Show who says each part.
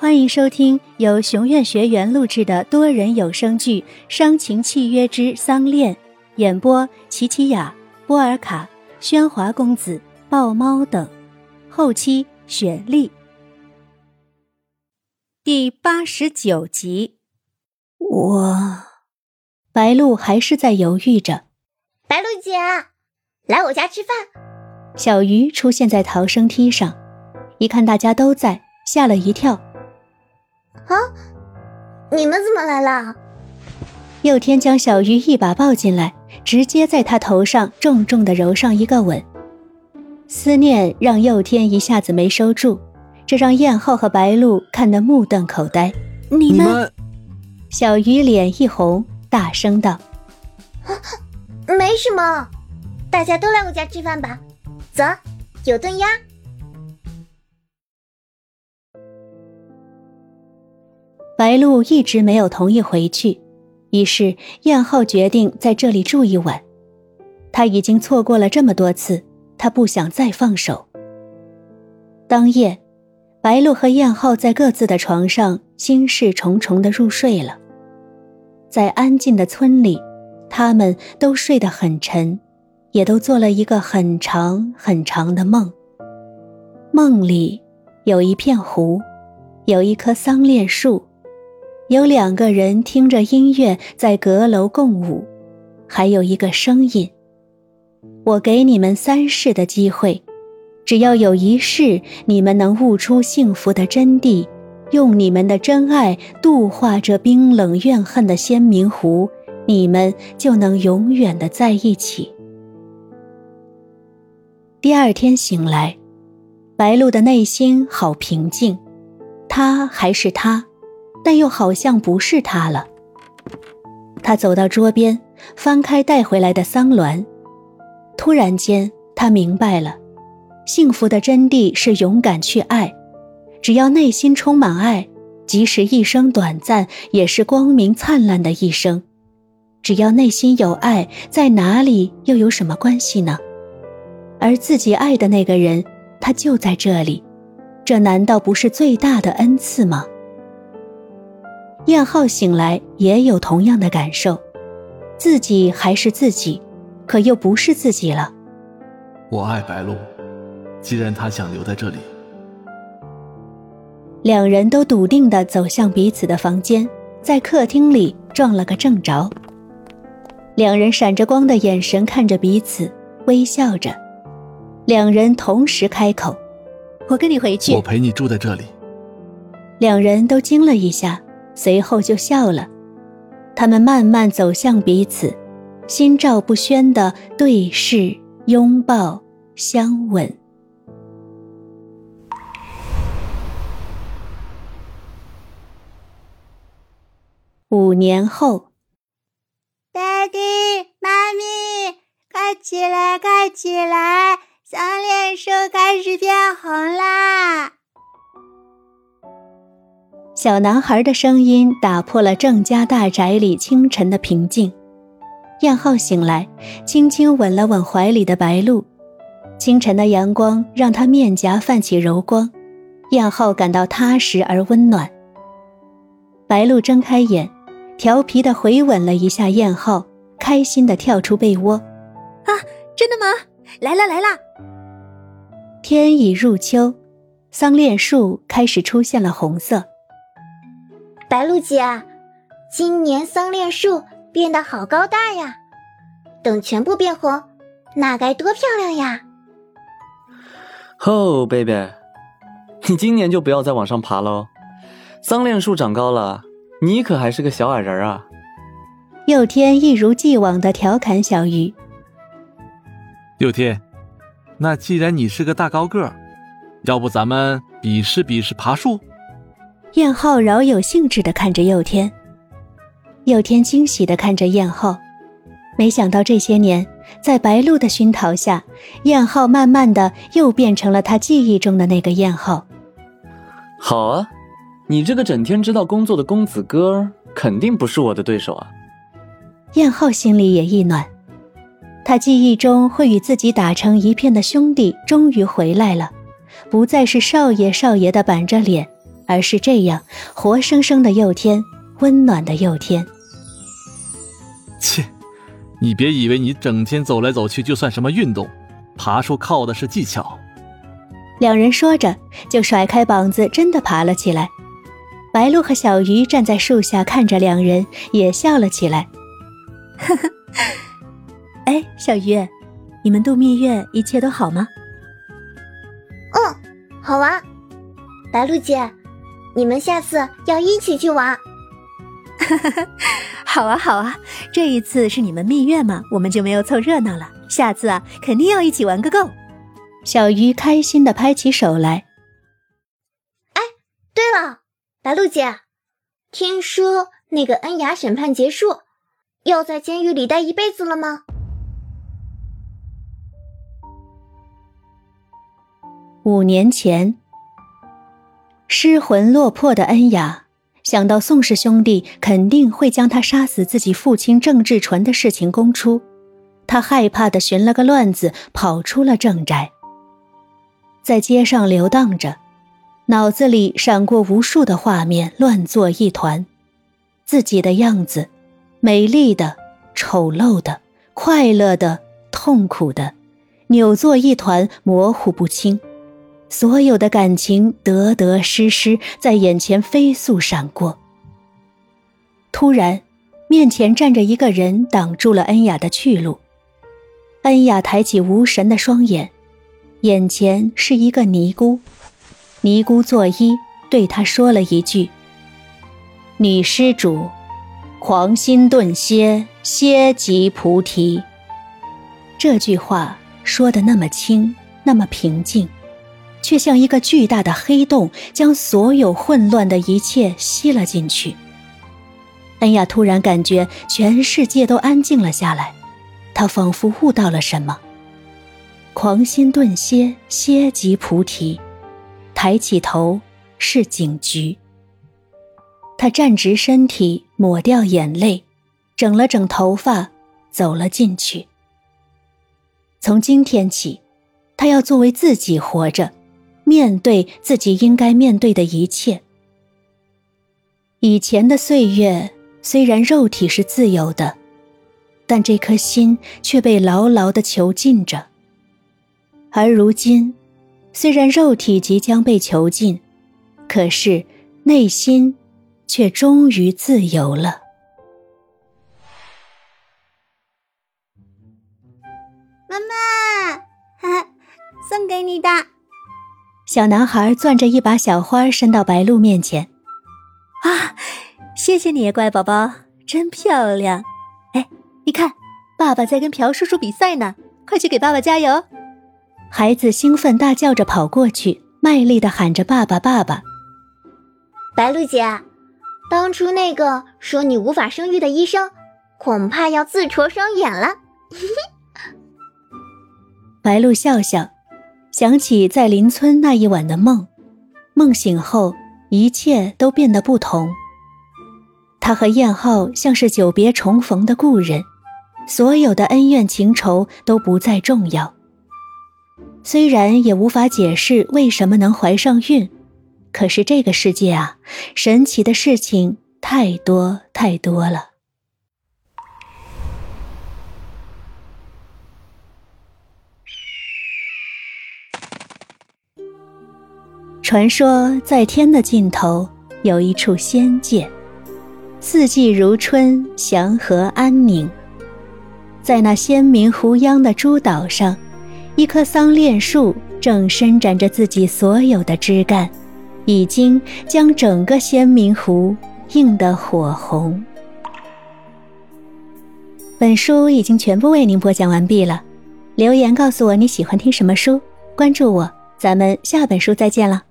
Speaker 1: 欢迎收听由熊院学员录制的多人有声剧《伤情契约之丧恋》，演播：琪琪雅、波尔卡、喧哗公子、豹猫等，后期雪莉。第八十九集，我，白露还是在犹豫着。
Speaker 2: 白露姐，来我家吃饭。
Speaker 1: 小鱼出现在逃生梯上，一看大家都在，吓了一跳。
Speaker 2: 啊！你们怎么来了？
Speaker 1: 佑天将小鱼一把抱进来，直接在他头上重重的揉上一个吻。思念让佑天一下子没收住，这让燕浩和白露看得目瞪口呆。
Speaker 3: 你们，
Speaker 1: 小鱼脸一红，大声道：“
Speaker 2: 没什么，大家都来我家吃饭吧。走，有炖鸭。”
Speaker 1: 白露一直没有同意回去，于是燕浩决定在这里住一晚。他已经错过了这么多次，他不想再放手。当夜，白露和燕浩在各自的床上心事重重的入睡了。在安静的村里，他们都睡得很沉，也都做了一个很长很长的梦。梦里有一片湖，有一棵桑恋树。有两个人听着音乐在阁楼共舞，还有一个声音。我给你们三世的机会，只要有一世你们能悟出幸福的真谛，用你们的真爱度化这冰冷怨恨的仙明湖，你们就能永远的在一起。第二天醒来，白露的内心好平静，他还是他。但又好像不是他了。他走到桌边，翻开带回来的桑鸾。突然间，他明白了，幸福的真谛是勇敢去爱。只要内心充满爱，即使一生短暂，也是光明灿烂的一生。只要内心有爱，在哪里又有什么关系呢？而自己爱的那个人，他就在这里，这难道不是最大的恩赐吗？燕浩醒来也有同样的感受，自己还是自己，可又不是自己了。
Speaker 3: 我爱白露，既然她想留在这里，
Speaker 1: 两人都笃定地走向彼此的房间，在客厅里撞了个正着。两人闪着光的眼神看着彼此，微笑着。两人同时开口：“
Speaker 4: 我跟你回去。”
Speaker 3: 我陪你住在这里。
Speaker 1: 两人都惊了一下。随后就笑了，他们慢慢走向彼此，心照不宣的对视、拥抱、相吻。五年后
Speaker 5: 爹地、妈咪，快起来，快起来！项链树开始变红啦！
Speaker 1: 小男孩的声音打破了郑家大宅里清晨的平静。燕浩醒来，轻轻吻了吻怀里的白露。清晨的阳光让他面颊泛起柔光，燕浩感到踏实而温暖。白露睁开眼，调皮的回吻了一下燕浩，开心的跳出被窝。
Speaker 4: 啊，真的吗？来了来了！
Speaker 1: 天已入秋，桑恋树开始出现了红色。
Speaker 2: 白露姐，今年桑恋树变得好高大呀！等全部变红，那该多漂亮呀！
Speaker 6: 吼，baby，你今年就不要再往上爬喽。桑恋树长高了，你可还是个小矮人啊！
Speaker 1: 佑天一如既往的调侃小鱼。
Speaker 3: 佑天，那既然你是个大高个，要不咱们比试比试爬树？
Speaker 1: 燕浩饶有兴致地看着佑天，佑天惊喜地看着燕浩，没想到这些年在白露的熏陶下，燕浩慢慢的又变成了他记忆中的那个燕浩。
Speaker 6: 好啊，你这个整天知道工作的公子哥，肯定不是我的对手啊。
Speaker 1: 燕浩心里也一暖，他记忆中会与自己打成一片的兄弟终于回来了，不再是少爷少爷的板着脸。而是这样活生生的佑天，温暖的佑天。
Speaker 3: 切，你别以为你整天走来走去就算什么运动，爬树靠的是技巧。
Speaker 1: 两人说着，就甩开膀子，真的爬了起来。白鹿和小鱼站在树下看着两人，也笑了起来。
Speaker 4: 呵呵，哎，小鱼，你们度蜜月一切都好吗？
Speaker 2: 嗯，好啊。白鹿姐，你们下次要一起去玩。
Speaker 4: 好啊好啊，这一次是你们蜜月嘛，我们就没有凑热闹了。下次啊，肯定要一起玩个够。
Speaker 1: 小鱼开心的拍起手来。
Speaker 2: 哎，对了，白露姐，听说那个恩雅审判结束，要在监狱里待一辈子了吗？
Speaker 1: 五年前，失魂落魄的恩雅想到宋氏兄弟肯定会将他杀死自己父亲郑志纯的事情供出，他害怕的寻了个乱子，跑出了郑宅。在街上游荡着，脑子里闪过无数的画面，乱作一团。自己的样子，美丽的、丑陋的、快乐的、痛苦的，扭作一团，模糊不清。所有的感情得得失失，在眼前飞速闪过。突然，面前站着一个人，挡住了恩雅的去路。恩雅抬起无神的双眼。眼前是一个尼姑，尼姑作揖，对他说了一句：“女施主，狂心顿歇，歇即菩提。”这句话说的那么轻，那么平静，却像一个巨大的黑洞，将所有混乱的一切吸了进去。恩雅突然感觉全世界都安静了下来，她仿佛悟到了什么。狂心顿歇，歇即菩提。抬起头是警局。他站直身体，抹掉眼泪，整了整头发，走了进去。从今天起，他要作为自己活着，面对自己应该面对的一切。以前的岁月，虽然肉体是自由的，但这颗心却被牢牢的囚禁着。而如今，虽然肉体即将被囚禁，可是内心却终于自由了。
Speaker 5: 妈妈，哈哈，送给你的。
Speaker 1: 小男孩攥着一把小花，伸到白鹿面前。
Speaker 4: 啊，谢谢你，乖宝宝，真漂亮。哎，你看，爸爸在跟朴叔叔比赛呢，快去给爸爸加油。
Speaker 1: 孩子兴奋大叫着跑过去，卖力的喊着：“爸爸，爸爸！”
Speaker 2: 白露姐，当初那个说你无法生育的医生，恐怕要自戳双眼了。
Speaker 1: 白露笑笑，想起在邻村那一晚的梦，梦醒后一切都变得不同。他和燕浩像是久别重逢的故人，所有的恩怨情仇都不再重要。虽然也无法解释为什么能怀上孕，可是这个世界啊，神奇的事情太多太多了。传说在天的尽头有一处仙界，四季如春，祥和安宁。在那仙明湖央的诸岛上。一棵桑恋树正伸展着自己所有的枝干，已经将整个仙明湖映得火红。本书已经全部为您播讲完毕了，留言告诉我你喜欢听什么书，关注我，咱们下本书再见了。